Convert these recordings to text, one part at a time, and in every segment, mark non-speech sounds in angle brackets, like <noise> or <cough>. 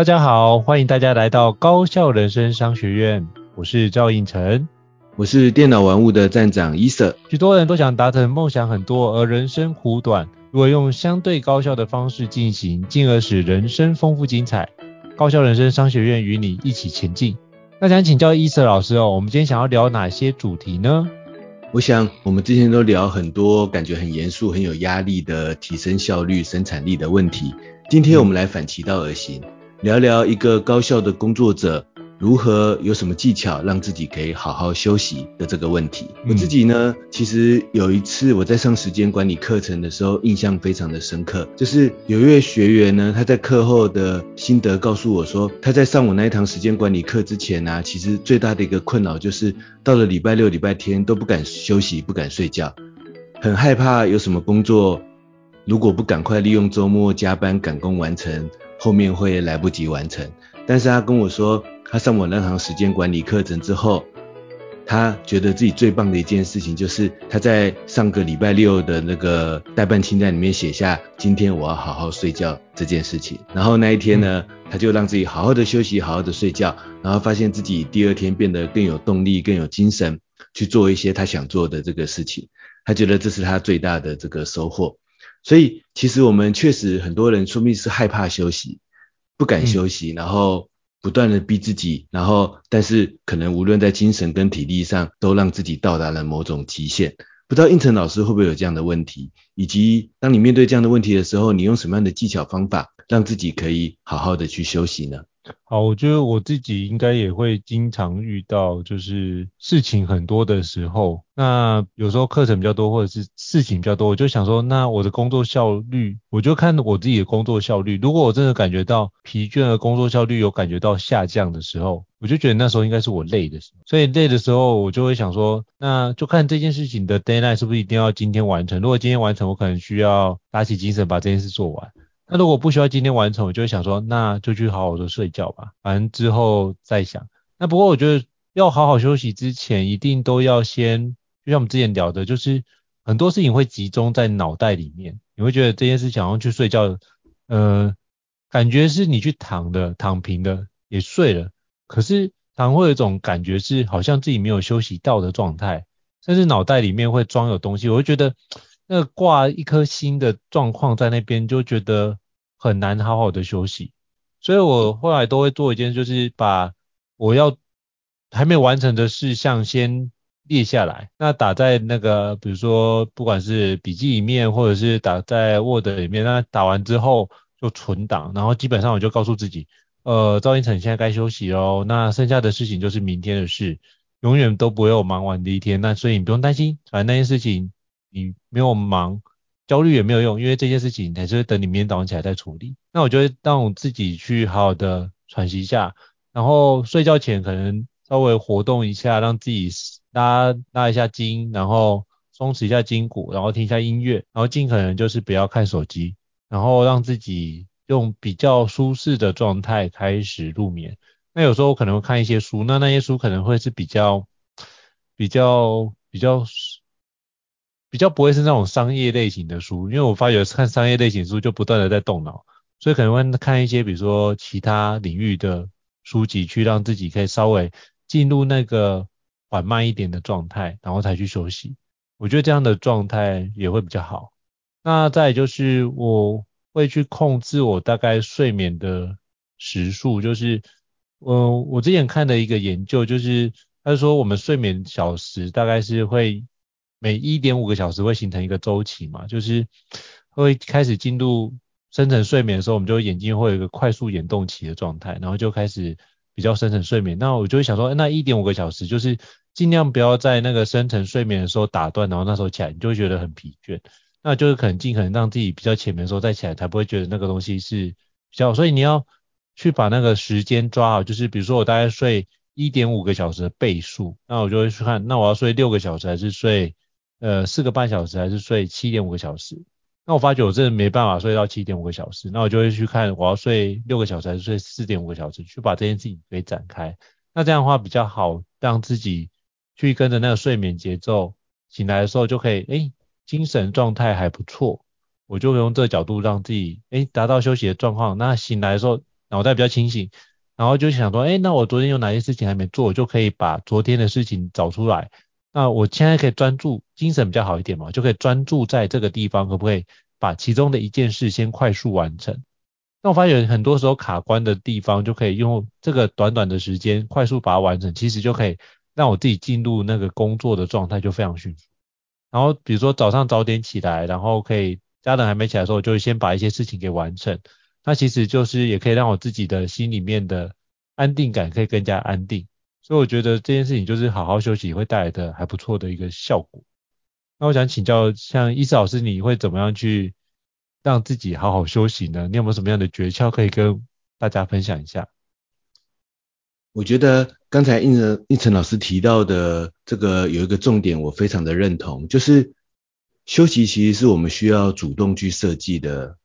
大家好，欢迎大家来到高校人生商学院。我是赵应成，我是电脑玩物的站长伊瑟。许多人都想达成梦想很多，而人生苦短，如何用相对高效的方式进行，进而使人生丰富精彩。高校人生商学院与你一起前进。那想请教伊瑟老师哦，我们今天想要聊哪些主题呢？我想我们之前都聊很多感觉很严肃、很有压力的提升效率、生产力的问题。今天我们来反其道而行。嗯聊聊一个高效的工作者如何有什么技巧让自己可以好好休息的这个问题。嗯、我自己呢，其实有一次我在上时间管理课程的时候，印象非常的深刻。就是有一位学员呢，他在课后的心得告诉我说，他在上我那一堂时间管理课之前呢、啊，其实最大的一个困扰就是到了礼拜六、礼拜天都不敢休息、不敢睡觉，很害怕有什么工作如果不赶快利用周末加班赶工完成。后面会来不及完成，但是他跟我说，他上我那堂时间管理课程之后，他觉得自己最棒的一件事情就是他在上个礼拜六的那个待办清单里面写下今天我要好好睡觉这件事情，然后那一天呢，他就让自己好好的休息，好好的睡觉，然后发现自己第二天变得更有动力，更有精神去做一些他想做的这个事情，他觉得这是他最大的这个收获。所以，其实我们确实很多人说不定是害怕休息，不敢休息，然后不断的逼自己，然后但是可能无论在精神跟体力上，都让自己到达了某种极限。不知道应成老师会不会有这样的问题，以及当你面对这样的问题的时候，你用什么样的技巧方法，让自己可以好好的去休息呢？<laughs> 好，我觉得我自己应该也会经常遇到，就是事情很多的时候，那有时候课程比较多，或者是事情比较多，我就想说，那我的工作效率，我就看我自己的工作效率。如果我真的感觉到疲倦的工作效率有感觉到下降的时候，我就觉得那时候应该是我累的时候。所以累的时候，我就会想说，那就看这件事情的 deadline 是不是一定要今天完成。如果今天完成，我可能需要打起精神把这件事做完。那如果不需要今天完成，我就会想说，那就去好好的睡觉吧，反正之后再想。那不过我觉得要好好休息之前，一定都要先，就像我们之前聊的，就是很多事情会集中在脑袋里面，你会觉得这件事想要去睡觉，呃，感觉是你去躺的，躺平的也睡了，可是常会有一种感觉是好像自己没有休息到的状态，甚至脑袋里面会装有东西，我会觉得。那挂一颗心的状况在那边，就觉得很难好好的休息，所以我后来都会做一件，就是把我要还没完成的事项先列下来，那打在那个比如说不管是笔记里面，或者是打在 Word 里面，那打完之后就存档，然后基本上我就告诉自己，呃，赵胤丞现在该休息喽，那剩下的事情就是明天的事，永远都不会有忙完的一天，那所以你不用担心，反正那件事情。你没有忙，焦虑也没有用，因为这件事情还是会等你明天早上起来再处理。那我就会让我自己去好好的喘息一下，然后睡觉前可能稍微活动一下，让自己拉拉一下筋，然后松弛一下筋骨，然后听一下音乐，然后尽可能就是不要看手机，然后让自己用比较舒适的状态开始入眠。那有时候我可能会看一些书，那那些书可能会是比较比较比较。比较不会是那种商业类型的书，因为我发觉看商业类型书就不断的在动脑，所以可能会看一些比如说其他领域的书籍，去让自己可以稍微进入那个缓慢一点的状态，然后才去休息。我觉得这样的状态也会比较好。那再就是我会去控制我大概睡眠的时数，就是嗯，我之前看的一个研究，就是他说我们睡眠小时大概是会。每一点五个小时会形成一个周期嘛，就是会开始进入深层睡眠的时候，我们就眼睛会有一个快速眼动期的状态，然后就开始比较深层睡眠。那我就会想说，那一点五个小时就是尽量不要在那个深层睡眠的时候打断，然后那时候起来你就会觉得很疲倦。那就是可能尽可能让自己比较浅眠的时候再起来，才不会觉得那个东西是比较。所以你要去把那个时间抓好，就是比如说我大概睡一点五个小时的倍数，那我就会去看，那我要睡六个小时还是睡呃四个半小时还是睡七点五个小时？那我发觉我真的没办法睡到七点五个小时，那我就会去看我要睡六个小时还是睡四点五个小时，去把这件事情给展开。那这样的话比较好，让自己去跟着那个睡眠节奏，醒来的时候就可以，诶，精神状态还不错，我就用这个角度让自己，诶，达到休息的状况。那醒来的时候脑袋比较清醒，然后就想说，诶，那我昨天有哪些事情还没做，我就可以把昨天的事情找出来。那我现在可以专注，精神比较好一点嘛，就可以专注在这个地方，可不可以把其中的一件事先快速完成？那我发现很多时候卡关的地方，就可以用这个短短的时间快速把它完成，其实就可以让我自己进入那个工作的状态就非常迅速。然后比如说早上早点起来，然后可以家人还没起来的时候，我就先把一些事情给完成。那其实就是也可以让我自己的心里面的安定感可以更加安定。所以我觉得这件事情就是好好休息会带来的还不错的一个效果。那我想请教，像医师老师，你会怎么样去让自己好好休息呢？你有没有什么样的诀窍可以跟大家分享一下？我觉得刚才胤丞胤丞老师提到的这个有一个重点，我非常的认同，就是休息其实是我们需要主动去设计的。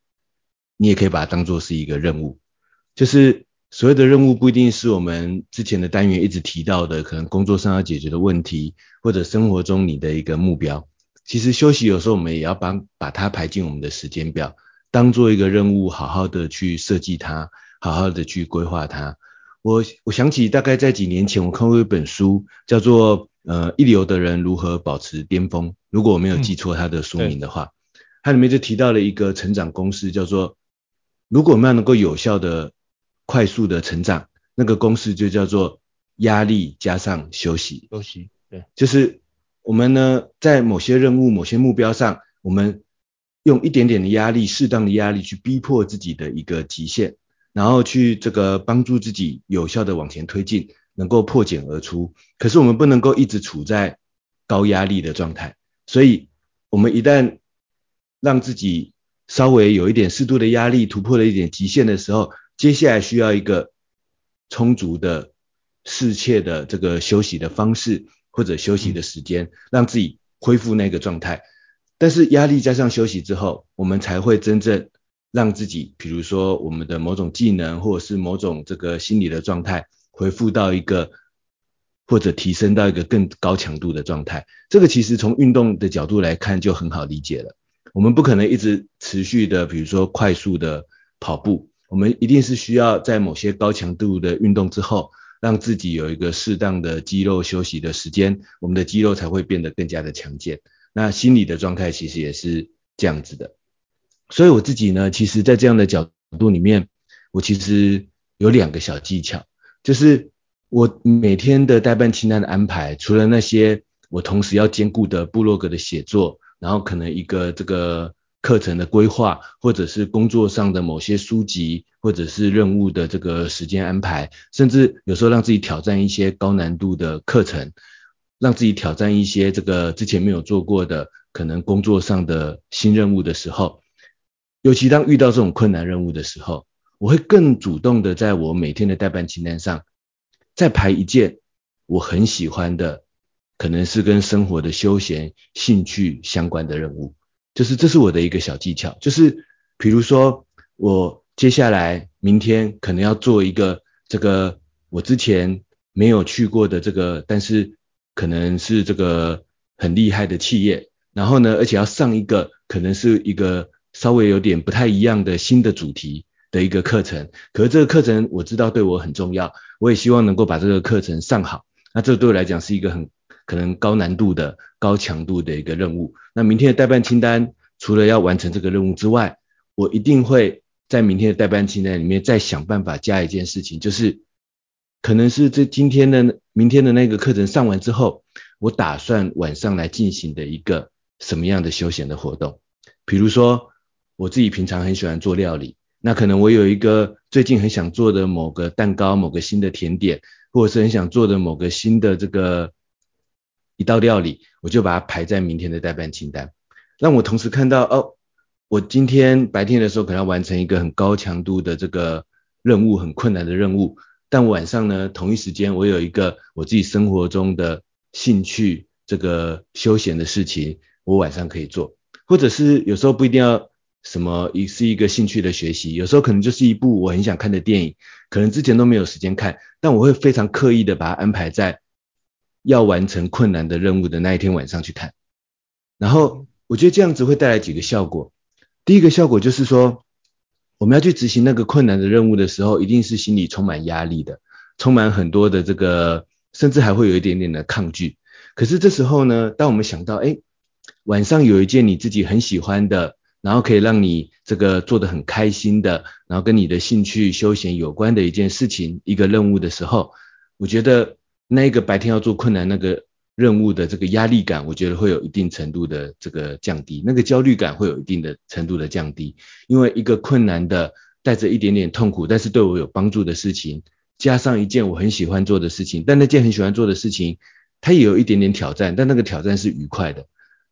你也可以把它当做是一个任务，就是。所谓的任务不一定是我们之前的单元一直提到的，可能工作上要解决的问题，或者生活中你的一个目标。其实休息有时候我们也要把把它排进我们的时间表，当做一个任务，好好的去设计它，好好的去规划它。我我想起大概在几年前我看过一本书，叫做呃一流的人如何保持巅峰。如果我没有记错它的书名的话，嗯、它里面就提到了一个成长公式，叫做如果我们要能够有效的快速的成长，那个公式就叫做压力加上休息。休息，对，就是我们呢，在某些任务、某些目标上，我们用一点点的压力、适当的压力去逼迫自己的一个极限，然后去这个帮助自己有效的往前推进，能够破茧而出。可是我们不能够一直处在高压力的状态，所以我们一旦让自己稍微有一点适度的压力，突破了一点极限的时候，接下来需要一个充足的、适切的这个休息的方式或者休息的时间，让自己恢复那个状态。但是压力加上休息之后，我们才会真正让自己，比如说我们的某种技能或者是某种这个心理的状态，恢复到一个或者提升到一个更高强度的状态。这个其实从运动的角度来看就很好理解了。我们不可能一直持续的，比如说快速的跑步。我们一定是需要在某些高强度的运动之后，让自己有一个适当的肌肉休息的时间，我们的肌肉才会变得更加的强健。那心理的状态其实也是这样子的。所以我自己呢，其实在这样的角度里面，我其实有两个小技巧，就是我每天的待办清单的安排，除了那些我同时要兼顾的部落格的写作，然后可能一个这个。课程的规划，或者是工作上的某些书籍，或者是任务的这个时间安排，甚至有时候让自己挑战一些高难度的课程，让自己挑战一些这个之前没有做过的可能工作上的新任务的时候，尤其当遇到这种困难任务的时候，我会更主动的在我每天的待办清单上再排一件我很喜欢的，可能是跟生活的休闲兴趣相关的任务。就是这是我的一个小技巧，就是比如说我接下来明天可能要做一个这个我之前没有去过的这个，但是可能是这个很厉害的企业，然后呢，而且要上一个可能是一个稍微有点不太一样的新的主题的一个课程，可是这个课程我知道对我很重要，我也希望能够把这个课程上好，那这对我来讲是一个很。可能高难度的、高强度的一个任务。那明天的待办清单，除了要完成这个任务之外，我一定会在明天的待办清单里面再想办法加一件事情，就是可能是这今天的、明天的那个课程上完之后，我打算晚上来进行的一个什么样的休闲的活动。比如说，我自己平常很喜欢做料理，那可能我有一个最近很想做的某个蛋糕、某个新的甜点，或者是很想做的某个新的这个。一道料理，我就把它排在明天的待办清单，让我同时看到哦，我今天白天的时候可能要完成一个很高强度的这个任务，很困难的任务，但晚上呢，同一时间我有一个我自己生活中的兴趣，这个休闲的事情，我晚上可以做，或者是有时候不一定要什么，也是一个兴趣的学习，有时候可能就是一部我很想看的电影，可能之前都没有时间看，但我会非常刻意的把它安排在。要完成困难的任务的那一天晚上去看，然后我觉得这样子会带来几个效果。第一个效果就是说，我们要去执行那个困难的任务的时候，一定是心里充满压力的，充满很多的这个，甚至还会有一点点的抗拒。可是这时候呢，当我们想到，哎，晚上有一件你自己很喜欢的，然后可以让你这个做得很开心的，然后跟你的兴趣休闲有关的一件事情，一个任务的时候，我觉得。那一个白天要做困难那个任务的这个压力感，我觉得会有一定程度的这个降低，那个焦虑感会有一定的程度的降低，因为一个困难的带着一点点痛苦，但是对我有帮助的事情，加上一件我很喜欢做的事情，但那件很喜欢做的事情，它也有一点点挑战，但那个挑战是愉快的。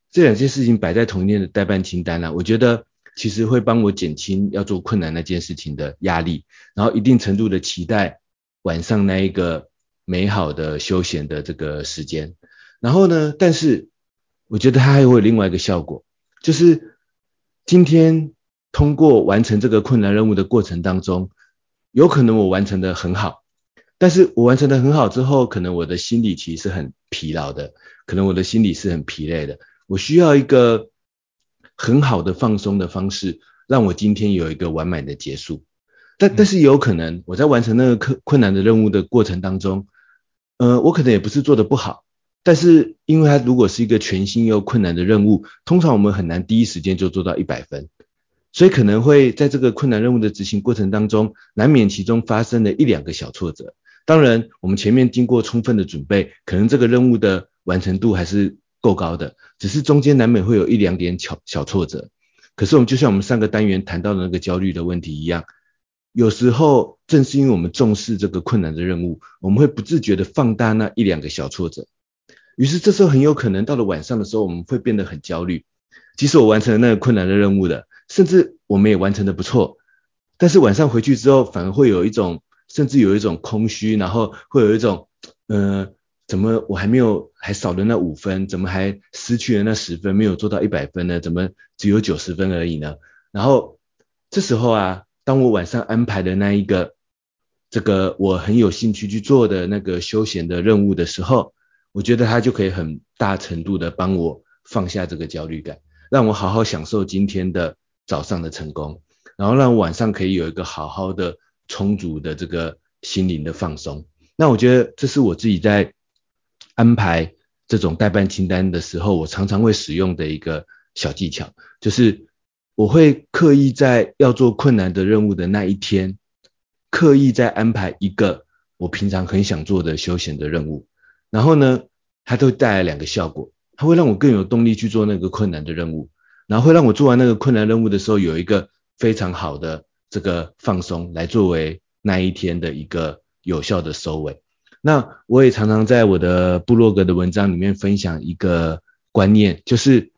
这两件事情摆在同一天的待办清单呢，我觉得其实会帮我减轻要做困难那件事情的压力，然后一定程度的期待晚上那一个。美好的休闲的这个时间，然后呢，但是我觉得它还会有另外一个效果，就是今天通过完成这个困难任务的过程当中，有可能我完成的很好，但是我完成的很好之后，可能我的心里其实是很疲劳的，可能我的心里是很疲累的，我需要一个很好的放松的方式，让我今天有一个完美的结束。但但是有可能我在完成那个困困难的任务的过程当中，呃，我可能也不是做得不好，但是因为它如果是一个全新又困难的任务，通常我们很难第一时间就做到一百分，所以可能会在这个困难任务的执行过程当中，难免其中发生了一两个小挫折。当然，我们前面经过充分的准备，可能这个任务的完成度还是够高的，只是中间难免会有一两点小小挫折。可是我们就像我们上个单元谈到的那个焦虑的问题一样。有时候正是因为我们重视这个困难的任务，我们会不自觉的放大那一两个小挫折，于是这时候很有可能到了晚上的时候，我们会变得很焦虑。即使我完成了那个困难的任务的，甚至我们也完成的不错，但是晚上回去之后，反而会有一种，甚至有一种空虚，然后会有一种，呃，怎么我还没有，还少了那五分，怎么还失去了那十分，没有做到一百分呢？怎么只有九十分而已呢？然后这时候啊。当我晚上安排的那一个，这个我很有兴趣去做的那个休闲的任务的时候，我觉得它就可以很大程度的帮我放下这个焦虑感，让我好好享受今天的早上的成功，然后让晚上可以有一个好好的充足的这个心灵的放松。那我觉得这是我自己在安排这种待办清单的时候，我常常会使用的一个小技巧，就是。我会刻意在要做困难的任务的那一天，刻意在安排一个我平常很想做的休闲的任务，然后呢，它都带来两个效果，它会让我更有动力去做那个困难的任务，然后会让我做完那个困难任务的时候有一个非常好的这个放松，来作为那一天的一个有效的收尾。那我也常常在我的部落格的文章里面分享一个观念，就是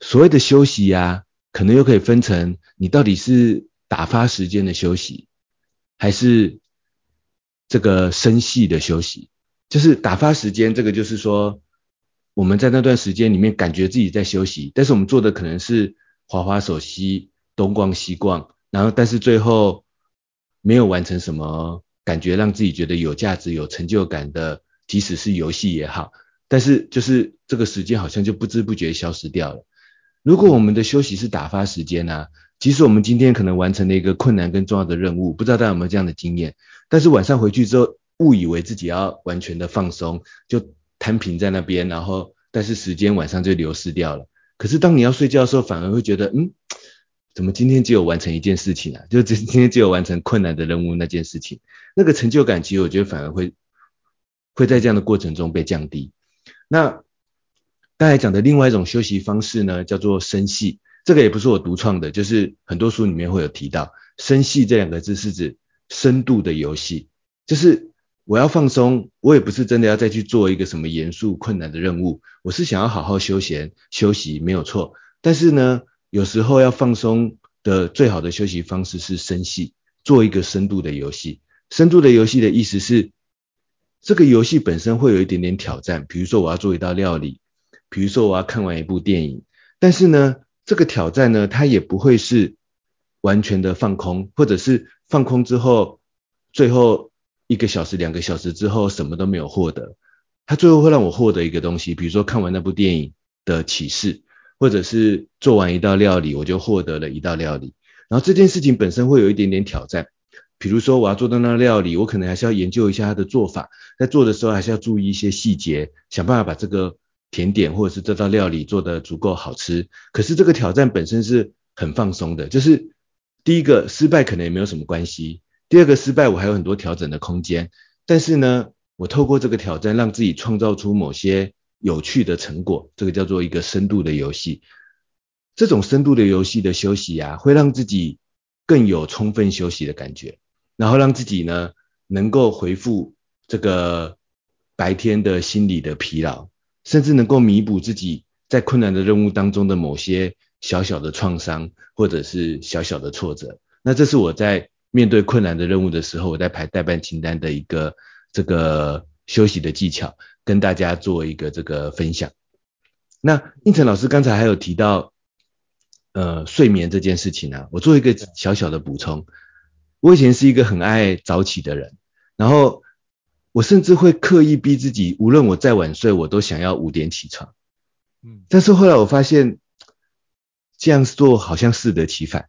所谓的休息呀。可能又可以分成，你到底是打发时间的休息，还是这个生细的休息？就是打发时间，这个就是说我们在那段时间里面感觉自己在休息，但是我们做的可能是滑滑手机、东逛西逛，然后但是最后没有完成什么感觉让自己觉得有价值、有成就感的，即使是游戏也好，但是就是这个时间好像就不知不觉消失掉了。如果我们的休息是打发时间啊，即使我们今天可能完成了一个困难跟重要的任务，不知道大家有没有这样的经验？但是晚上回去之后，误以为自己要完全的放松，就摊平在那边，然后但是时间晚上就流失掉了。可是当你要睡觉的时候，反而会觉得，嗯，怎么今天只有完成一件事情啊？就今今天只有完成困难的任务那件事情，那个成就感其实我觉得反而会会在这样的过程中被降低。那。刚才讲的另外一种休息方式呢，叫做深戏。这个也不是我独创的，就是很多书里面会有提到。深戏这两个字是指深度的游戏，就是我要放松，我也不是真的要再去做一个什么严肃困难的任务，我是想要好好休闲休息，没有错。但是呢，有时候要放松的最好的休息方式是深戏，做一个深度的游戏。深度的游戏的意思是，这个游戏本身会有一点点挑战，比如说我要做一道料理，比如说我要看完一部电影。但是呢，这个挑战呢，它也不会是完全的放空，或者是放空之后，最后。一个小时、两个小时之后，什么都没有获得。它最后会让我获得一个东西，比如说看完那部电影的启示，或者是做完一道料理，我就获得了一道料理。然后这件事情本身会有一点点挑战，比如说我要做到那料理，我可能还是要研究一下它的做法，在做的时候还是要注意一些细节，想办法把这个甜点或者是这道料理做得足够好吃。可是这个挑战本身是很放松的，就是第一个失败可能也没有什么关系。第二个失败，我还有很多调整的空间，但是呢，我透过这个挑战，让自己创造出某些有趣的成果，这个叫做一个深度的游戏。这种深度的游戏的休息啊，会让自己更有充分休息的感觉，然后让自己呢，能够回复这个白天的心理的疲劳，甚至能够弥补自己在困难的任务当中的某些小小的创伤，或者是小小的挫折。那这是我在。面对困难的任务的时候，我在排待办清单的一个这个休息的技巧，跟大家做一个这个分享。那应成老师刚才还有提到，呃，睡眠这件事情啊，我做一个小小的补充。我以前是一个很爱早起的人，然后我甚至会刻意逼自己，无论我再晚睡，我都想要五点起床。嗯，但是后来我发现，这样做好像适得其反。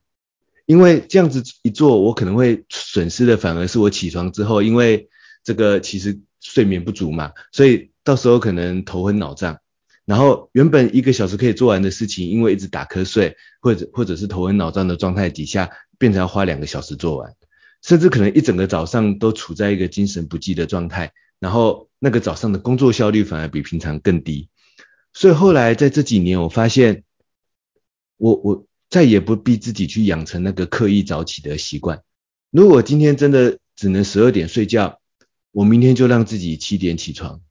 因为这样子一做，我可能会损失的反而是我起床之后，因为这个其实睡眠不足嘛，所以到时候可能头昏脑胀，然后原本一个小时可以做完的事情，因为一直打瞌睡或者或者是头昏脑胀的状态底下，变成要花两个小时做完，甚至可能一整个早上都处在一个精神不济的状态，然后那个早上的工作效率反而比平常更低，所以后来在这几年我发现，我我。再也不逼自己去养成那个刻意早起的习惯。如果今天真的只能十二点睡觉，我明天就让自己七点起床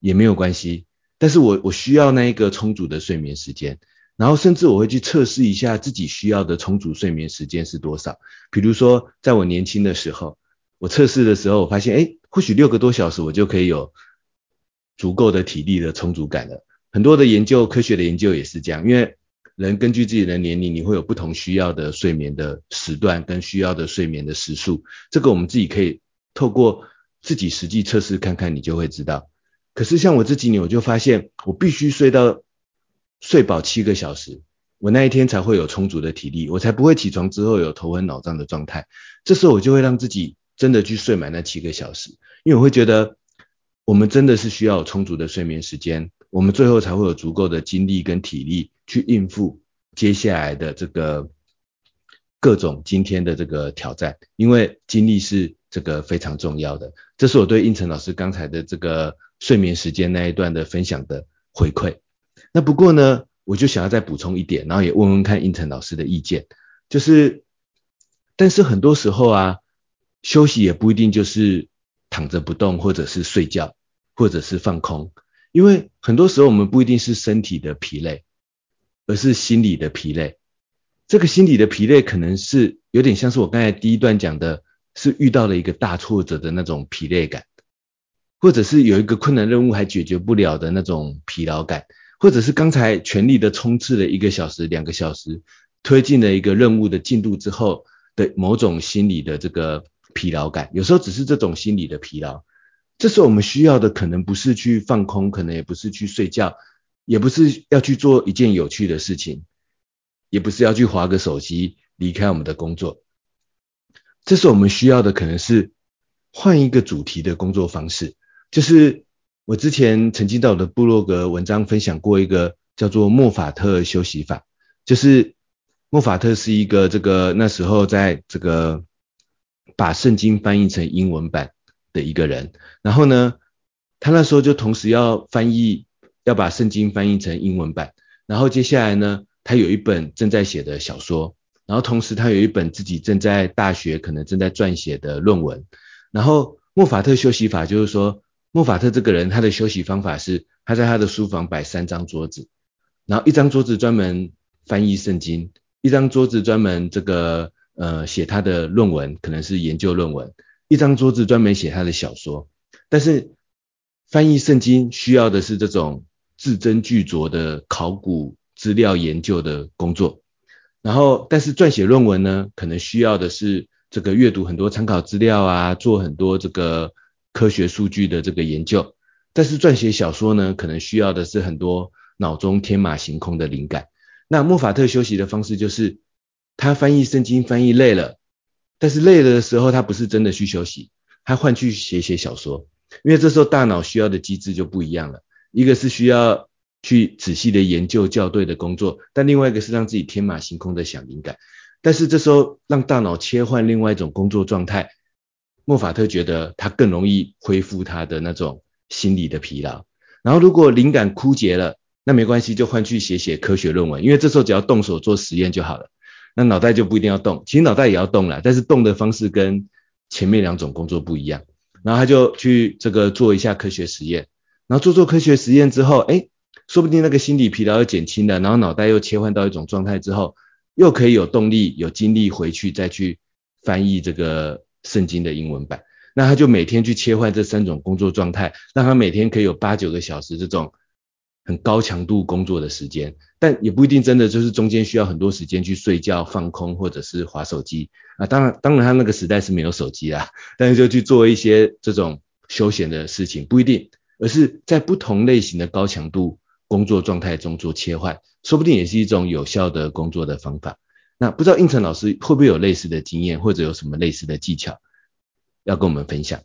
也没有关系。但是我我需要那一个充足的睡眠时间，然后甚至我会去测试一下自己需要的充足睡眠时间是多少。比如说，在我年轻的时候，我测试的时候，我发现，诶，或许六个多小时我就可以有足够的体力的充足感了。很多的研究，科学的研究也是这样，因为。人根据自己的年龄，你会有不同需要的睡眠的时段跟需要的睡眠的时数，这个我们自己可以透过自己实际测试看看，你就会知道。可是像我这几年，我就发现我必须睡到睡饱七个小时，我那一天才会有充足的体力，我才不会起床之后有头昏脑胀的状态。这时候我就会让自己真的去睡满那七个小时，因为我会觉得我们真的是需要充足的睡眠时间。我们最后才会有足够的精力跟体力去应付接下来的这个各种今天的这个挑战，因为精力是这个非常重要的。这是我对应成老师刚才的这个睡眠时间那一段的分享的回馈。那不过呢，我就想要再补充一点，然后也问问看胤丞老师的意见，就是，但是很多时候啊，休息也不一定就是躺着不动，或者是睡觉，或者是放空。因为很多时候我们不一定是身体的疲累，而是心理的疲累。这个心理的疲累可能是有点像是我刚才第一段讲的，是遇到了一个大挫折的那种疲累感，或者是有一个困难任务还解决不了的那种疲劳感，或者是刚才全力的冲刺了一个小时、两个小时，推进了一个任务的进度之后的某种心理的这个疲劳感。有时候只是这种心理的疲劳。这时候我们需要的可能不是去放空，可能也不是去睡觉，也不是要去做一件有趣的事情，也不是要去划个手机离开我们的工作。这时候我们需要的可能是换一个主题的工作方式。就是我之前曾经在我的部落格文章分享过一个叫做莫法特休息法，就是莫法特是一个这个那时候在这个把圣经翻译成英文版的一个人，然后呢，他那时候就同时要翻译，要把圣经翻译成英文版，然后接下来呢，他有一本正在写的小说，然后同时他有一本自己正在大学可能正在撰写的论文，然后莫法特休息法就是说，莫法特这个人他的休息方法是，他在他的书房摆三张桌子，然后一张桌子专门翻译圣经，一张桌子专门这个呃写他的论文，可能是研究论文，一张桌子专门写他的小说。但是翻译圣经需要的是这种字斟句酌的考古资料研究的工作，然后但是撰写论文呢，可能需要的是这个阅读很多参考资料啊，做很多这个科学数据的这个研究。但是撰写小说呢，可能需要的是很多脑中天马行空的灵感。那莫法特休息的方式就是，他翻译圣经翻译累了，但是累了的时候，他不是真的去休息，他换去写写小说。因为这时候大脑需要的机制就不一样了，一个是需要去仔细的研究校对的工作，但另外一个是让自己天马行空的想灵感。但是这时候让大脑切换另外一种工作状态，莫法特觉得他更容易恢复他的那种心理的疲劳。然后如果灵感枯竭了，那没关系，就换去写写科学论文，因为这时候只要动手做实验就好了，那脑袋就不一定要动。其实脑袋也要动了，但是动的方式跟前面两种工作不一样。然后他就去这个做一下科学实验，然后做做科学实验之后，哎，说不定那个心理疲劳又减轻了，然后脑袋又切换到一种状态之后，又可以有动力、有精力回去再去翻译这个圣经的英文版。那他就每天去切换这三种工作状态，让他每天可以有八九个小时这种。很高强度工作的时间，但也不一定真的就是中间需要很多时间去睡觉、放空或者是划手机啊。当然，当然他那个时代是没有手机啦，<laughs> 但是就去做一些这种休闲的事情，不一定，而是在不同类型的高强度工作状态中做切换，说不定也是一种有效的工作的方法。那不知道胤丞老师会不会有类似的经验，或者有什么类似的技巧要跟我们分享？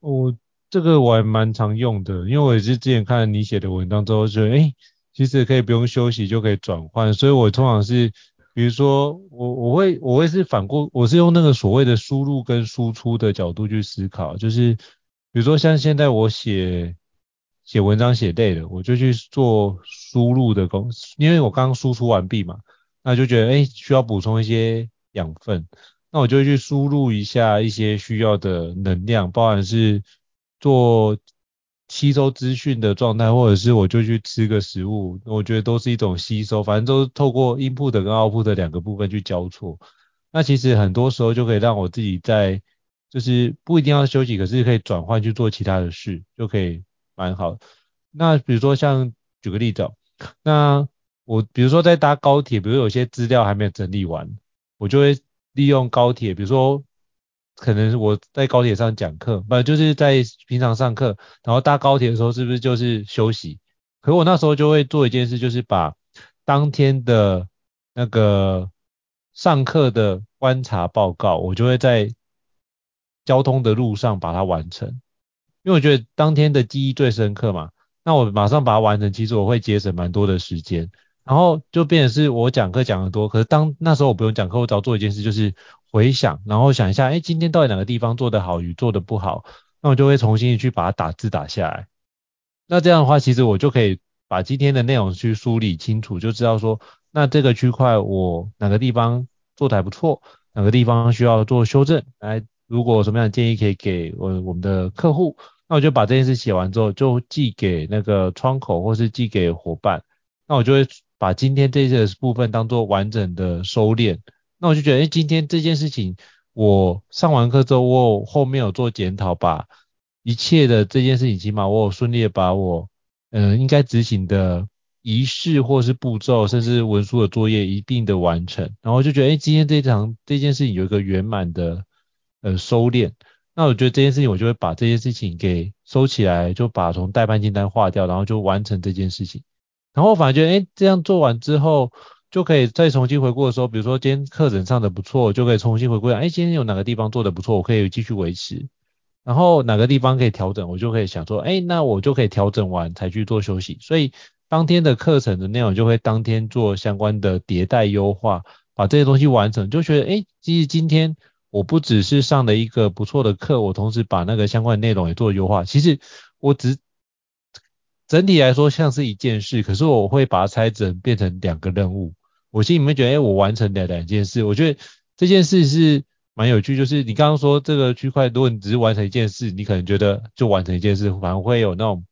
我。这个我还蛮常用的，因为我也是之前看了你写的文章之后，觉得诶，其实可以不用休息就可以转换，所以我通常是，比如说我我会我会是反过，我是用那个所谓的输入跟输出的角度去思考，就是比如说像现在我写写文章写累了，我就去做输入的工，因为我刚输出完毕嘛，那就觉得诶，需要补充一些养分，那我就去输入一下一些需要的能量，包含是。做吸收资讯的状态，或者是我就去吃个食物，我觉得都是一种吸收，反正都是透过 input 跟 output 的两个部分去交错。那其实很多时候就可以让我自己在，就是不一定要休息，可是可以转换去做其他的事，就可以蛮好。那比如说像举个例子哦，那我比如说在搭高铁，比如有些资料还没有整理完，我就会利用高铁，比如说。可能我在高铁上讲课，不就是在平常上课，然后搭高铁的时候是不是就是休息？可我那时候就会做一件事，就是把当天的那个上课的观察报告，我就会在交通的路上把它完成，因为我觉得当天的记忆最深刻嘛。那我马上把它完成，其实我会节省蛮多的时间，然后就变成是我讲课讲得多，可是当那时候我不用讲课，我只要做一件事就是。回想，然后想一下，哎，今天到底哪个地方做得好与做得不好，那我就会重新去把它打字打下来。那这样的话，其实我就可以把今天的内容去梳理清楚，就知道说，那这个区块我哪个地方做得还不错，哪个地方需要做修正。来，如果什么样的建议可以给我我们的客户，那我就把这件事写完之后，就寄给那个窗口或是寄给伙伴。那我就会把今天这些部分当做完整的收敛。那我就觉得，哎，今天这件事情，我上完课之后，我后面有做检讨，把一切的这件事情，起码我有顺利的把我，嗯、应该执行的仪式或是步骤，甚至文书的作业一定的完成。然后就觉得，哎，今天这场这件事情有一个圆满的，呃，收敛。那我觉得这件事情，我就会把这件事情给收起来，就把从待办清单划掉，然后就完成这件事情。然后我反而觉得，哎，这样做完之后。就可以再重新回顾的时候，比如说今天课程上的不错，就可以重新回顾一下，哎，今天有哪个地方做的不错，我可以继续维持。然后哪个地方可以调整，我就可以想说，哎，那我就可以调整完才去做休息。所以当天的课程的内容就会当天做相关的迭代优化，把这些东西完成，就觉得，哎，其实今天我不只是上了一个不错的课，我同时把那个相关的内容也做优化。其实我只整体来说像是一件事，可是我会把它拆成变成两个任务。我心里面觉得，哎，我完成了两件事，我觉得这件事是蛮有趣，就是你刚刚说这个区块，如果你只是完成一件事，你可能觉得就完成一件事，反而会有那种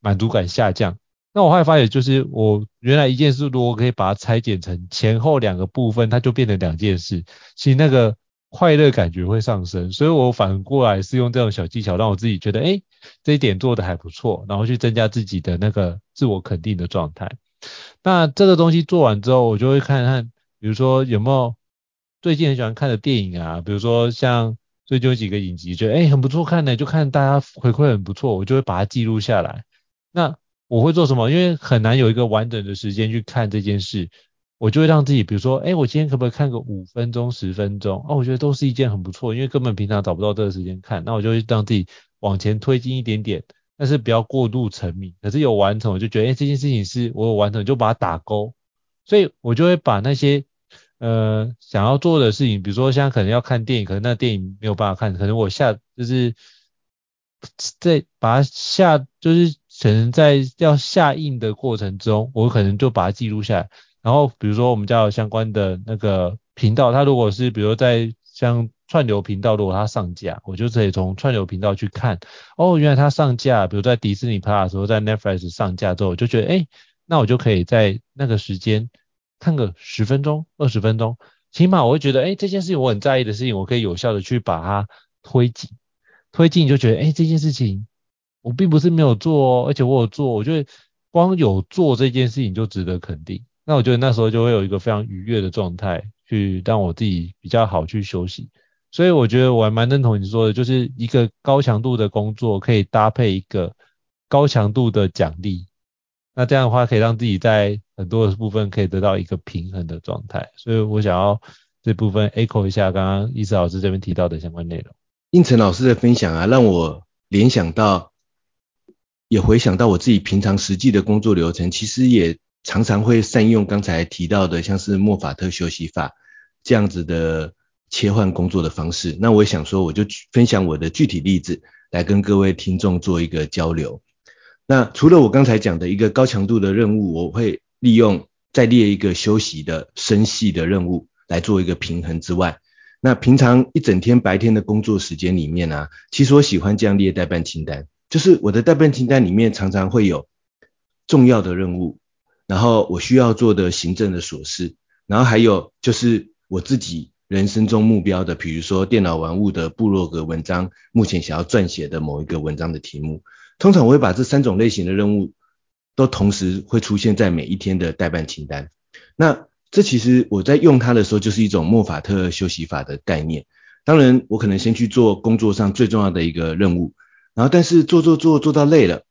满足感下降。那我后来发现，就是我原来一件事，如果可以把它拆解成前后两个部分，它就变成两件事，其实那个快乐感觉会上升。所以我反过来是用这种小技巧，让我自己觉得，哎，这一点做得还不错，然后去增加自己的那个自我肯定的状态。那这个东西做完之后，我就会看看，比如说有没有最近很喜欢看的电影啊，比如说像最近有几个影集，觉得哎很不错看的，就看大家回馈很不错，我就会把它记录下来。那我会做什么？因为很难有一个完整的时间去看这件事，我就会让自己，比如说，哎，我今天可不可以看个五分钟、十分钟？哦，我觉得都是一件很不错，因为根本平常找不到这个时间看，那我就会让自己往前推进一点点，但是不要过度沉迷。可是有完成，我就觉得，哎，这件事情是我有完成，就把它打勾。所以我就会把那些呃想要做的事情，比如说现在可能要看电影，可能那电影没有办法看，可能我下就是在把它下就是。可能在要下映的过程中，我可能就把它记录下来。然后比如说我们家有相关的那个频道，它如果是比如在像串流频道，如果它上架，我就可以从串流频道去看。哦，原来它上架，比如在迪士尼 Plus 的时候，在 Netflix 上架之后，我就觉得，哎，那我就可以在那个时间看个十分钟、二十分钟，起码我会觉得，哎，这件事情我很在意的事情，我可以有效的去把它推进，推进就觉得，哎，这件事情。我并不是没有做哦，而且我有做，我觉得光有做这件事情就值得肯定。那我觉得那时候就会有一个非常愉悦的状态，去让我自己比较好去休息。所以我觉得我还蛮认同你说的，就是一个高强度的工作可以搭配一个高强度的奖励，那这样的话可以让自己在很多的部分可以得到一个平衡的状态。所以我想要这部分 echo 一下刚刚易师老师这边提到的相关内容。胤丞老师的分享啊，让我联想到。也回想到我自己平常实际的工作流程，其实也常常会善用刚才提到的，像是莫法特休息法这样子的切换工作的方式。那我想说，我就分享我的具体例子来跟各位听众做一个交流。那除了我刚才讲的一个高强度的任务，我会利用再列一个休息的深细的任务来做一个平衡之外，那平常一整天白天的工作时间里面呢、其实我喜欢这样列待办清单。就是我的待办清单里面常常会有重要的任务，然后我需要做的行政的琐事，然后还有就是我自己人生中目标的，比如说电脑玩物的部落格文章，目前想要撰写的某一个文章的题目。通常我会把这三种类型的任务都同时会出现在每一天的待办清单。那这其实我在用它的时候，就是一种莫法特休息法的概念。当然，我可能先去做工作上最重要的一个任务。然后，但是做做做做到累了，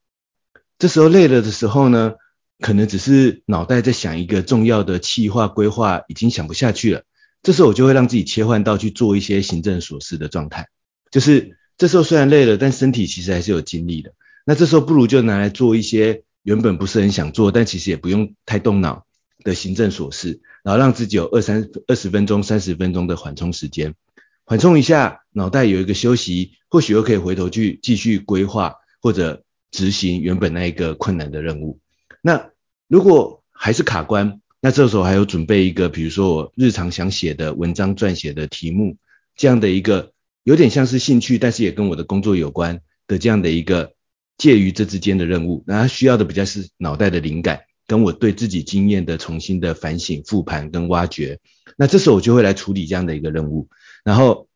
这时候累了的时候呢，可能只是脑袋在想一个重要的企划规划，已经想不下去了。这时候我就会让自己切换到去做一些行政琐事的状态，就是这时候虽然累了，但身体其实还是有精力的。那这时候不如就拿来做一些原本不是很想做，但其实也不用太动脑的行政琐事，然后让自己有二三二十分钟、三十分钟的缓冲时间。缓冲一下，脑袋有一个休息，或许又可以回头去继续规划或者执行原本那一个困难的任务。那如果还是卡关，那这时候还有准备一个，比如说我日常想写的文章撰写的题目，这样的一个有点像是兴趣，但是也跟我的工作有关的这样的一个介于这之间的任务。那它需要的比较是脑袋的灵感，跟我对自己经验的重新的反省、复盘跟挖掘。那这时候我就会来处理这样的一个任务。然后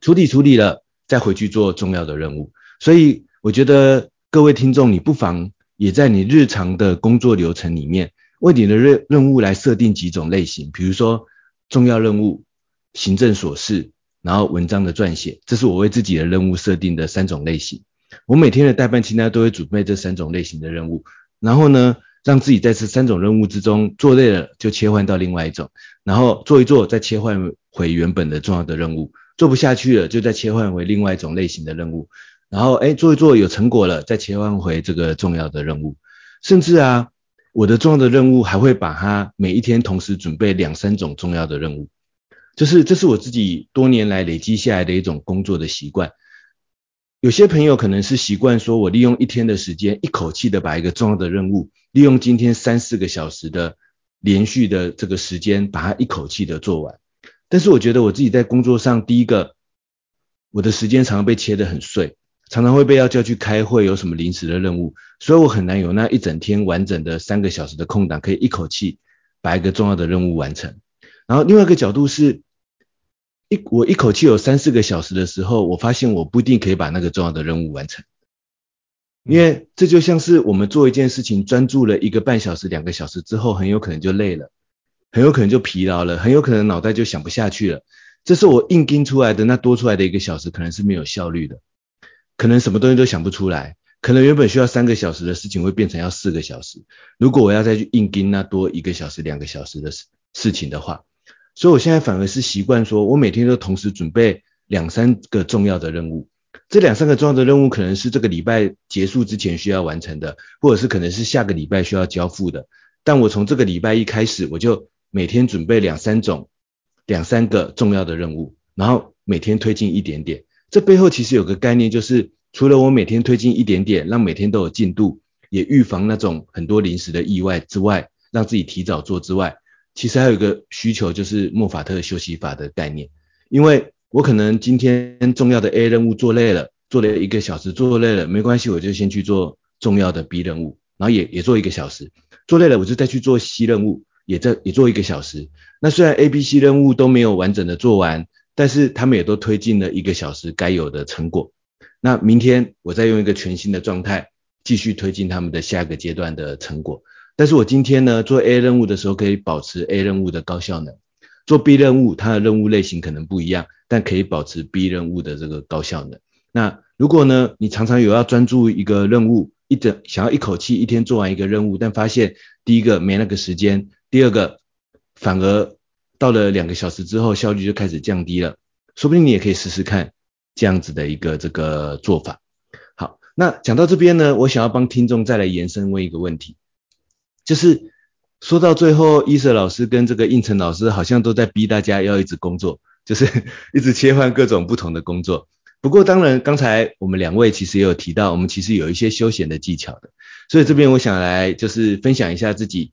处理处理了，再回去做重要的任务。所以我觉得各位听众，你不妨也在你日常的工作流程里面，为你的任任务来设定几种类型，比如说重要任务、行政琐事，然后文章的撰写，这是我为自己的任务设定的三种类型。我每天的待办清单都会准备这三种类型的任务，然后呢，让自己在这三种任务之中做累了，就切换到另外一种，然后做一做，再切换回原本的重要的任务，做不下去了，就再切换回另外一种类型的任务，然后诶做一做有成果了，再切换回这个重要的任务，甚至啊，我的重要的任务还会把它每一天同时准备两三种重要的任务，就是这是我自己多年来累积下来的一种工作的习惯。有些朋友可能是习惯说，我利用一天的时间，一口气的把一个重要的任务，利用今天三四个小时的连续的这个时间，把它一口气的做完。但是我觉得我自己在工作上，第一个，我的时间常常被切得很碎，常常会被要叫去开会，有什么临时的任务，所以我很难有那一整天完整的三个小时的空档，可以一口气把一个重要的任务完成。然后另外一个角度是，一我一口气有三四个小时的时候，我发现我不一定可以把那个重要的任务完成，因为这就像是我们做一件事情专注了一个半小时、两个小时之后，很有可能就累了。很有可能就疲劳了，很有可能脑袋就想不下去了。这是我硬盯出来的，那多出来的一个小时可能是没有效率的，可能什么东西都想不出来，可能原本需要三个小时的事情会变成要四个小时。如果我要再去硬盯那多一个小时、两个小时的事事情的话，所以我现在反而是习惯说，我每天都同时准备两三个重要的任务。这两三个重要的任务可能是这个礼拜结束之前需要完成的，或者是可能是下个礼拜需要交付的。但我从这个礼拜一开始，我就每天准备两三种、两三个重要的任务，然后每天推进一点点。这背后其实有个概念，就是除了我每天推进一点点，让每天都有进度，也预防那种很多临时的意外之外，让自己提早做之外，其实还有一个需求，就是莫法特休息法的概念。因为我可能今天重要的 A 任务做累了，做了一个小时做累了，没关系，我就先去做重要的 B 任务，然后也也做一个小时，做累了我就再去做 C 任务。也在也做一个小时，那虽然 A、B、C 任务都没有完整的做完，但是他们也都推进了一个小时该有的成果。那明天我再用一个全新的状态继续推进他们的下一个阶段的成果。但是我今天呢，做 A 任务的时候可以保持 A 任务的高效能，做 B 任务它的任务类型可能不一样，但可以保持 B 任务的这个高效能。那如果呢，你常常有要专注一个任务，一整想要一口气一天做完一个任务，但发现第一个没那个时间。第二个，反而到了两个小时之后，效率就开始降低了。说不定你也可以试试看这样子的一个这个做法。好，那讲到这边呢，我想要帮听众再来延伸问一个问题，就是说到最后，伊瑟老师跟这个胤丞老师好像都在逼大家要一直工作，就是 <laughs> 一直切换各种不同的工作。不过当然，刚才我们两位其实也有提到，我们其实有一些休闲的技巧的，所以这边我想来就是分享一下自己。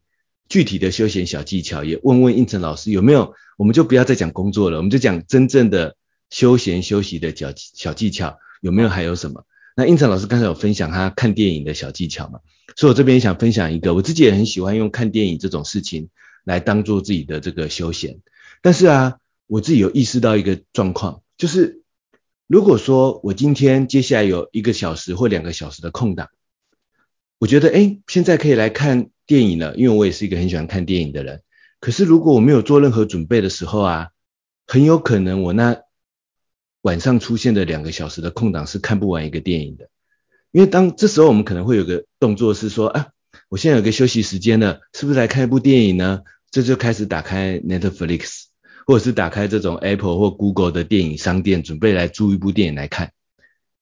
具体的休闲小技巧，也问问应成老师有没有，我们就不要再讲工作了，我们就讲真正的休闲休息的小小技巧，有没有还有什么？那应成老师刚才有分享他看电影的小技巧嘛，所以我这边也想分享一个，我自己也很喜欢用看电影这种事情来当做自己的这个休闲。但是啊，我自己有意识到一个状况，就是如果说我今天接下来有一个小时或两个小时的空档，我觉得诶，现在可以来看。电影了，因为我也是一个很喜欢看电影的人。可是如果我没有做任何准备的时候啊，很有可能我那晚上出现的两个小时的空档是看不完一个电影的。因为当这时候我们可能会有个动作是说，啊，我现在有个休息时间了，是不是来看一部电影呢？这就开始打开 Netflix，或者是打开这种 Apple 或 Google 的电影商店，准备来租一部电影来看，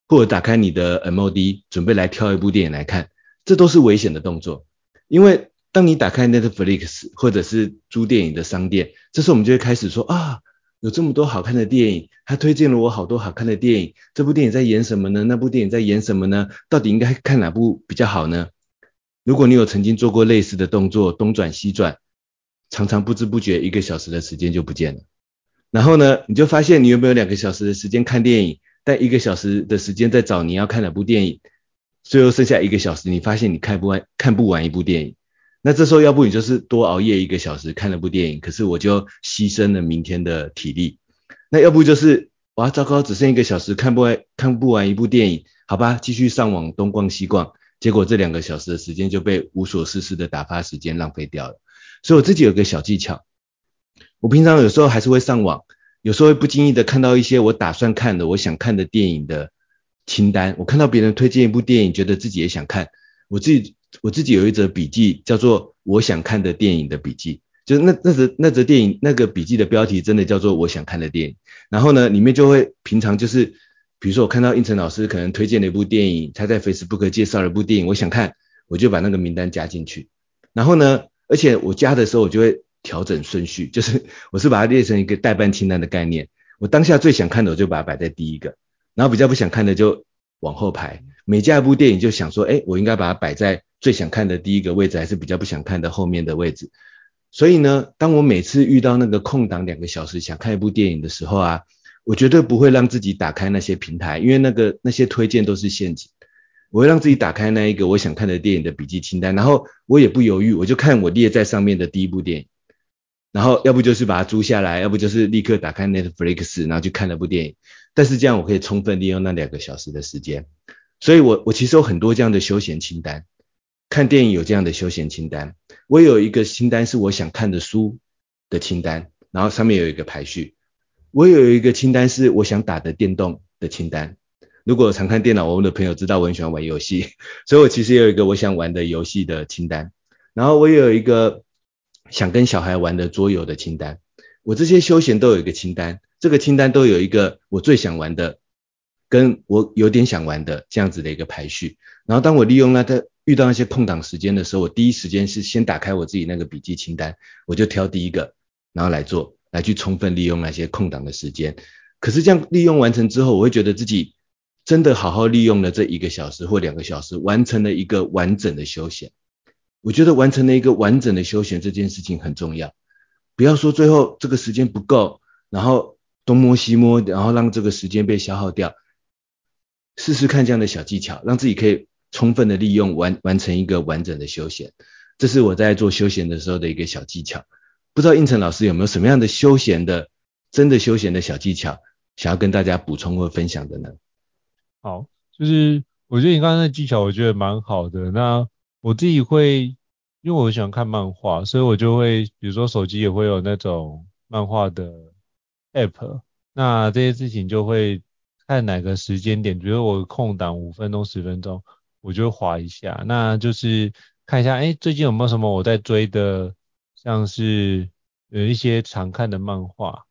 或者打开你的 MOD，准备来挑一部电影来看，这都是危险的动作。因为当你打开 Netflix 或者是租电影的商店，这时候我们就会开始说啊，有这么多好看的电影，他推荐了我好多好看的电影，这部电影在演什么呢？那部电影在演什么呢？到底应该看哪部比较好呢？如果你有曾经做过类似的动作，东转西转，常常不知不觉一个小时的时间就不见了。然后呢，你就发现你有没有两个小时的时间看电影，但一个小时的时间在找你要看哪部电影。最后剩下一个小时，你发现你看不完，看不完一部电影，那这时候要不你就是多熬夜一个小时看了部电影，可是我就牺牲了明天的体力。那要不就是哇糟糕，只剩一个小时看不完，看不完一部电影，好吧，继续上网东逛西逛，结果这两个小时的时间就被无所事事的打发时间浪费掉了。所以我自己有个小技巧，我平常有时候还是会上网，有时候会不经意的看到一些我打算看的、我想看的电影的。清单，我看到别人推荐一部电影，觉得自己也想看。我自己我自己有一则笔记，叫做“我想看的电影”的笔记，就是那那则那则电影那个笔记的标题真的叫做“我想看的电影”。然后呢，里面就会平常就是，比如说我看到应成老师可能推荐了一部电影，他在 Facebook 介绍了一部电影，我想看，我就把那个名单加进去。然后呢，而且我加的时候我就会调整顺序，就是我是把它列成一个待办清单的概念。我当下最想看的，我就把它摆在第一个。然后比较不想看的就往后排，每加一部电影就想说，哎，我应该把它摆在最想看的第一个位置，还是比较不想看的后面的位置。所以呢，当我每次遇到那个空档两个小时想看一部电影的时候啊，我绝对不会让自己打开那些平台，因为那个那些推荐都是陷阱。我会让自己打开那一个我想看的电影的笔记清单，然后我也不犹豫，我就看我列在上面的第一部电影，然后要不就是把它租下来，要不就是立刻打开 Netflix，然后去看那部电影。但是这样我可以充分利用那两个小时的时间。所以我我其实有很多这样的休闲清单，看电影有这样的休闲清单，我有一个清单是我想看的书的清单，然后上面有一个排序。我有一个清单是我想打的电动的清单。如果常看电脑，我们的朋友知道我很喜欢玩游戏，<laughs> 所以我其实也有一个我想玩的游戏的清单，然后我也有一个想跟小孩玩的桌游的清单。我这些休闲都有一个清单，这个清单都有一个我最想玩的，跟我有点想玩的这样子的一个排序。然后当我利用那个遇到那些空档时间的时候，我第一时间是先打开我自己那个笔记清单，我就挑第一个，然后来做，来去充分利用那些空档的时间。可是这样利用完成之后，我会觉得自己。真的好好利用了这一个小时或两个小时，完成了一个完整的休闲。我觉得完成了一个完整的休闲这件事情很重要。不要说最后这个时间不够，然后东摸西摸，然后让这个时间被消耗掉。试试看这样的小技巧，让自己可以充分的利用完完成一个完整的休闲。这是我在做休闲的时候的一个小技巧。不知道应成老师有没有什么样的休闲的真的休闲的小技巧，想要跟大家补充或分享的呢？好，就是我觉得你刚刚的技巧，我觉得蛮好的。那我自己会，因为我喜欢看漫画，所以我就会，比如说手机也会有那种漫画的 app。那这些事情就会看哪个时间点，比如我空档五分钟、十分钟，我就滑一下。那就是看一下，哎，最近有没有什么我在追的，像是有一些常看的漫画。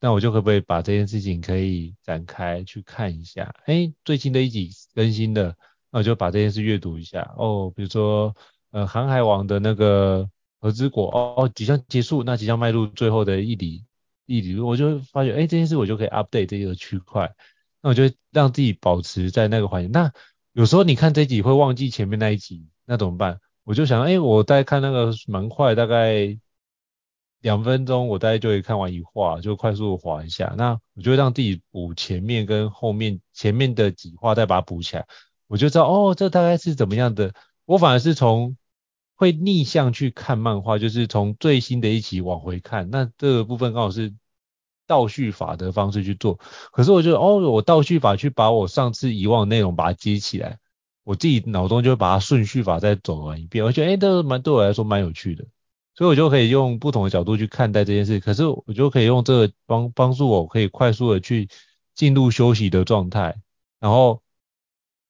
那我就可不可以把这件事情可以展开去看一下？哎，最近的一集更新的，那我就把这件事阅读一下。哦，比如说，呃，航海王的那个和之国，哦，即将结束，那即将迈入最后的一里例如，我就发觉，哎，这件事我就可以 update 这个区块。那我就让自己保持在那个环境。那有时候你看这集会忘记前面那一集，那怎么办？我就想，哎，我在看那个蛮快，大概。两分钟，我大概就会看完一画，就快速滑一下。那我就让自己补前面跟后面前面的几画，再把它补起来。我就知道哦，这大概是怎么样的。我反而是从会逆向去看漫画，就是从最新的一集往回看。那这个部分刚好是倒叙法的方式去做。可是我觉得哦，我倒叙法去把我上次遗忘的内容把它接起来，我自己脑中就会把它顺序法再走完一遍。我觉得诶，这个蛮对我来说蛮有趣的。所以我就可以用不同的角度去看待这件事，可是我就可以用这个帮帮助我，可以快速的去进入休息的状态，然后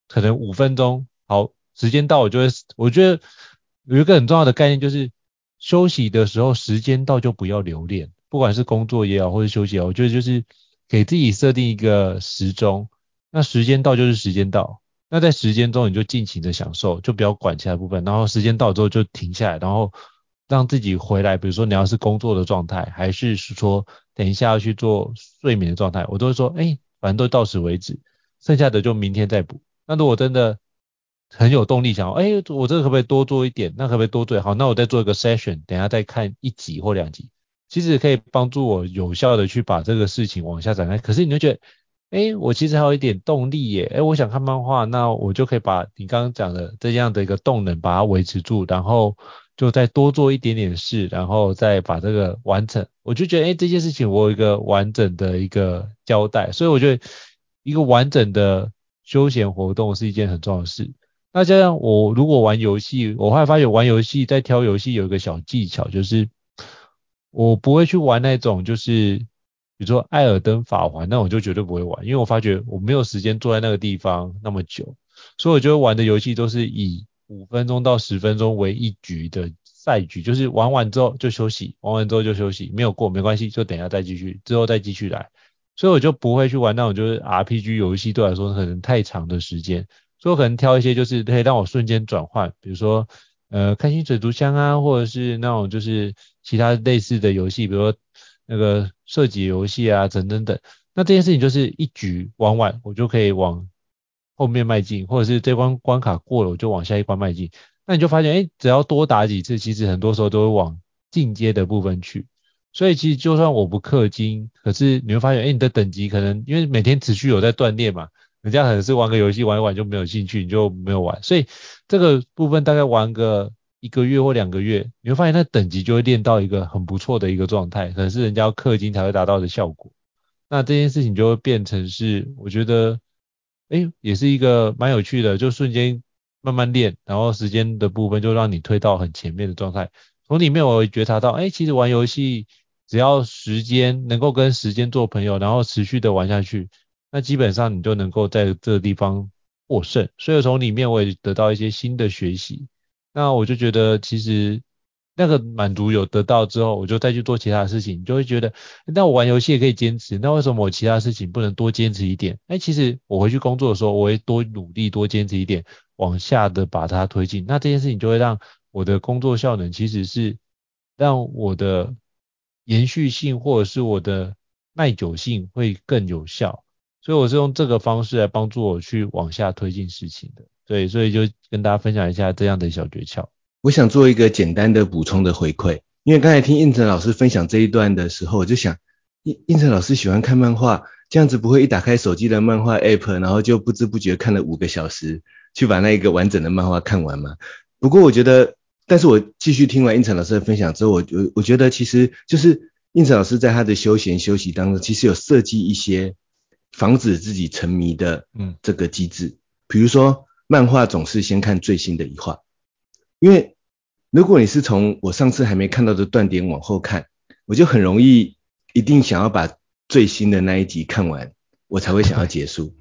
可能五分钟，好，时间到，我就会，我觉得有一个很重要的概念就是休息的时候，时间到就不要留恋，不管是工作也好，或者休息也好，我觉得就是给自己设定一个时钟，那时间到就是时间到，那在时间中你就尽情的享受，就不要管其他部分，然后时间到之后就停下来，然后。让自己回来，比如说你要是工作的状态，还是说等一下要去做睡眠的状态，我都会说，哎，反正都到此为止，剩下的就明天再补。那如果真的很有动力想，哎，我这个可不可以多做一点？那可不可以多做？好，那我再做一个 session，等下再看一集或两集，其实可以帮助我有效的去把这个事情往下展开。可是你就觉得，哎，我其实还有一点动力耶，哎，我想看漫画，那我就可以把你刚刚讲的这样的一个动能把它维持住，然后。就再多做一点点事，然后再把这个完成。我就觉得，哎，这件事情我有一个完整的一个交代，所以我觉得一个完整的休闲活动是一件很重要的事。那加上我如果玩游戏，我后来发现玩游戏在挑游戏有一个小技巧，就是我不会去玩那种就是比如说艾尔登法环，那我就绝对不会玩，因为我发觉我没有时间坐在那个地方那么久，所以我就玩的游戏都是以。五分钟到十分钟为一局的赛局，就是玩完之后就休息，玩完之后就休息，没有过没关系，就等一下再继续，之后再继续来。所以我就不会去玩那种就是 RPG 游戏，对我来说可能太长的时间，所以我可能挑一些就是可以让我瞬间转换，比如说呃开心水族箱啊，或者是那种就是其他类似的游戏，比如说那个射击游戏啊等等等。那这件事情就是一局玩完，我就可以往。后面迈进，或者是这关关卡过了，我就往下一关迈进。那你就发现，哎，只要多打几次，其实很多时候都会往进阶的部分去。所以其实就算我不氪金，可是你会发现，哎，你的等级可能因为每天持续有在锻炼嘛，人家可能是玩个游戏玩一玩就没有兴趣，你就没有玩。所以这个部分大概玩个一个月或两个月，你会发现那等级就会练到一个很不错的一个状态，可能是人家要氪金才会达到的效果。那这件事情就会变成是，我觉得，哎，也是一个蛮有趣的，就瞬间慢慢练，然后时间的部分就让你推到很前面的状态。从里面我会觉察到，哎，其实玩游戏只要时间能够跟时间做朋友，然后持续的玩下去，那基本上你就能够在这个地方获胜。所以从里面我也得到一些新的学习。那我就觉得，其实那个满足有得到之后，我就再去做其他事情，你就会觉得，那我玩游戏也可以坚持，那为什么我其他事情不能多坚持一点？哎，其实我回去工作的时候，我会多努力，多坚持一点，往下的把它推进。那这件事情就会让我的工作效能其实是让我的延续性或者是我的耐久性会更有效。所以我是用这个方式来帮助我去往下推进事情的。对，所以就跟大家分享一下这样的小诀窍。我想做一个简单的补充的回馈，因为刚才听胤丞老师分享这一段的时候，我就想，胤胤丞老师喜欢看漫画，这样子不会一打开手机的漫画 app，然后就不知不觉看了五个小时，去把那一个完整的漫画看完吗？不过我觉得，但是我继续听完胤丞老师的分享之后，我我我觉得其实就是胤丞老师在他的休闲休息当中，其实有设计一些防止自己沉迷的嗯这个机制，嗯、比如说。漫画总是先看最新的一话，因为如果你是从我上次还没看到的断点往后看，我就很容易一定想要把最新的那一集看完，我才会想要结束。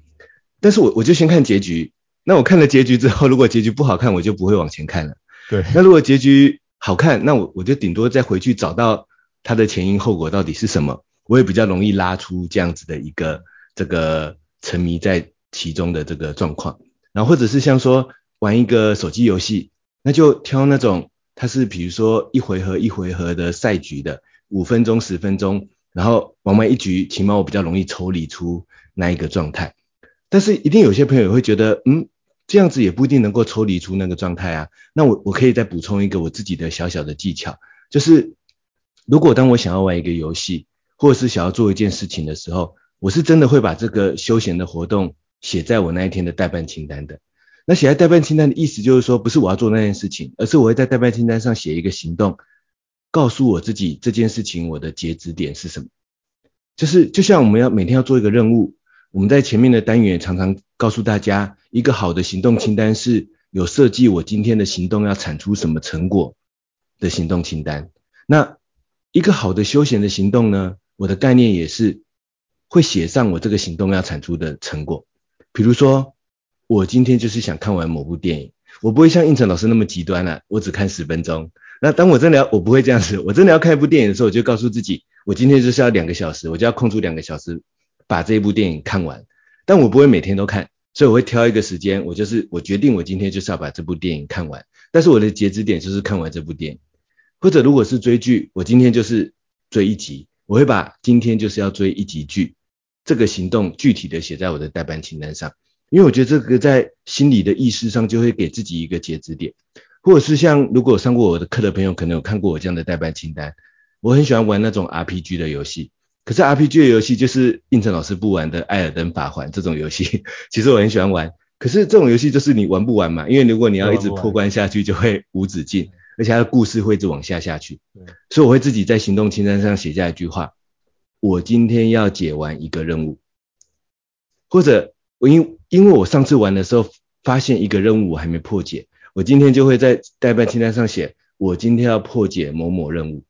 但是我我就先看结局，那我看了结局之后，如果结局不好看，我就不会往前看了。对，那如果结局好看，那我我就顶多再回去找到它的前因后果到底是什么，我也比较容易拉出这样子的一个这个沉迷在其中的这个状况。然后或者是像说玩一个手机游戏，那就挑那种它是比如说一回合一回合的赛局的，五分钟十分钟，然后玩完一局，起码我比较容易抽离出那一个状态。但是一定有些朋友也会觉得，嗯，这样子也不一定能够抽离出那个状态啊。那我我可以再补充一个我自己的小小的技巧，就是如果当我想要玩一个游戏，或者是想要做一件事情的时候，我是真的会把这个休闲的活动。写在我那一天的待办清单的，那写在待办清单的意思就是说，不是我要做那件事情，而是我会在待办清单上写一个行动，告诉我自己这件事情我的截止点是什么。就是就像我们要每天要做一个任务，我们在前面的单元常常告诉大家，一个好的行动清单是有设计我今天的行动要产出什么成果的行动清单。那一个好的休闲的行动呢，我的概念也是会写上我这个行动要产出的成果。比如说，我今天就是想看完某部电影，我不会像胤丞老师那么极端了，我只看十分钟。那当我真的要，我不会这样子，我真的要看一部电影的时候，我就告诉自己，我今天就是要两个小时，我就要空出两个小时把这一部电影看完。但我不会每天都看，所以我会挑一个时间，我就是我决定我今天就是要把这部电影看完。但是我的截止点就是看完这部电影。或者如果是追剧，我今天就是追一集，我会把今天就是要追一集剧。这个行动具体的写在我的代办清单上，因为我觉得这个在心理的意识上就会给自己一个截止点，或者是像如果上过我的课的朋友可能有看过我这样的代办清单，我很喜欢玩那种 RPG 的游戏，可是 RPG 的游戏就是应成老师不玩的《艾尔登法环》这种游戏，<laughs> 其实我很喜欢玩，可是这种游戏就是你玩不完嘛，因为如果你要一直破关下去就会无止境，而且它的故事会一直往下下去，所以我会自己在行动清单上写下一句话。我今天要解完一个任务，或者我因因为我上次玩的时候发现一个任务我还没破解，我今天就会在待办清单上写，我今天要破解某某任务，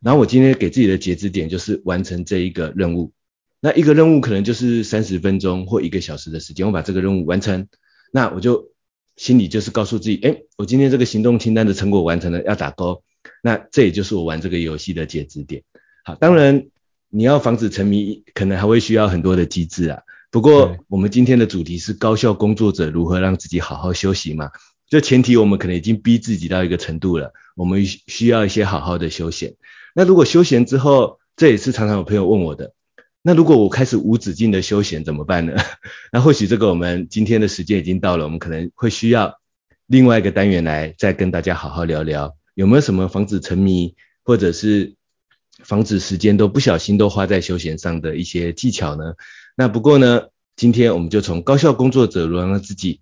然后我今天给自己的截止点就是完成这一个任务，那一个任务可能就是三十分钟或一个小时的时间，我把这个任务完成，那我就心里就是告诉自己，哎，我今天这个行动清单的成果完成了，要打勾，那这也就是我玩这个游戏的截止点。好，当然。你要防止沉迷，可能还会需要很多的机制啊。不过我们今天的主题是高效工作者如何让自己好好休息嘛？这前提我们可能已经逼自己到一个程度了，我们需要一些好好的休闲。那如果休闲之后，这也是常常有朋友问我的，那如果我开始无止境的休闲怎么办呢？<laughs> 那或许这个我们今天的时间已经到了，我们可能会需要另外一个单元来再跟大家好好聊聊，有没有什么防止沉迷？或者是防止时间都不小心都花在休闲上的一些技巧呢？那不过呢，今天我们就从高效工作者如何让自己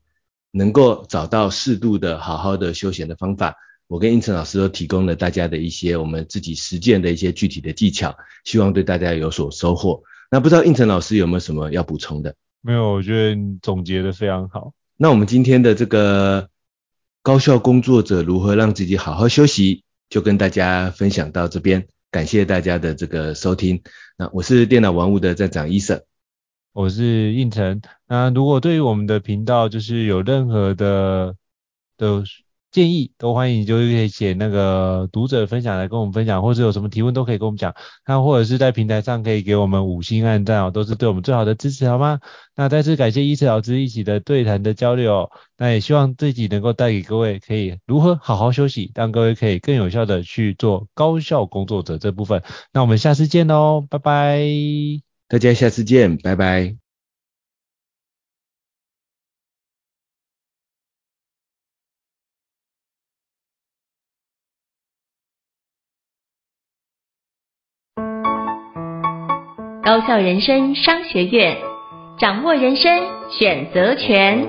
能够找到适度的好好的休闲的方法，我跟应成老师都提供了大家的一些我们自己实践的一些具体的技巧，希望对大家有所收获。那不知道应成老师有没有什么要补充的？没有，我觉得你总结的非常好。那我们今天的这个高效工作者如何让自己好好休息，就跟大家分享到这边。感谢大家的这个收听。那我是电脑玩物的站长伊森，我是应成。那如果对于我们的频道就是有任何的的。建议都欢迎，就可以写那个读者分享来跟我们分享，或者有什么提问都可以跟我们讲。那或者是在平台上可以给我们五星按赞哦，都是对我们最好的支持，好吗？那再次感谢伊瑟老师一起的对谈的交流，那也希望自己能够带给各位可以如何好好休息，让各位可以更有效的去做高效工作者这部分。那我们下次见喽，拜拜！大家下次见，拜拜。高校人生商学院，掌握人生选择权。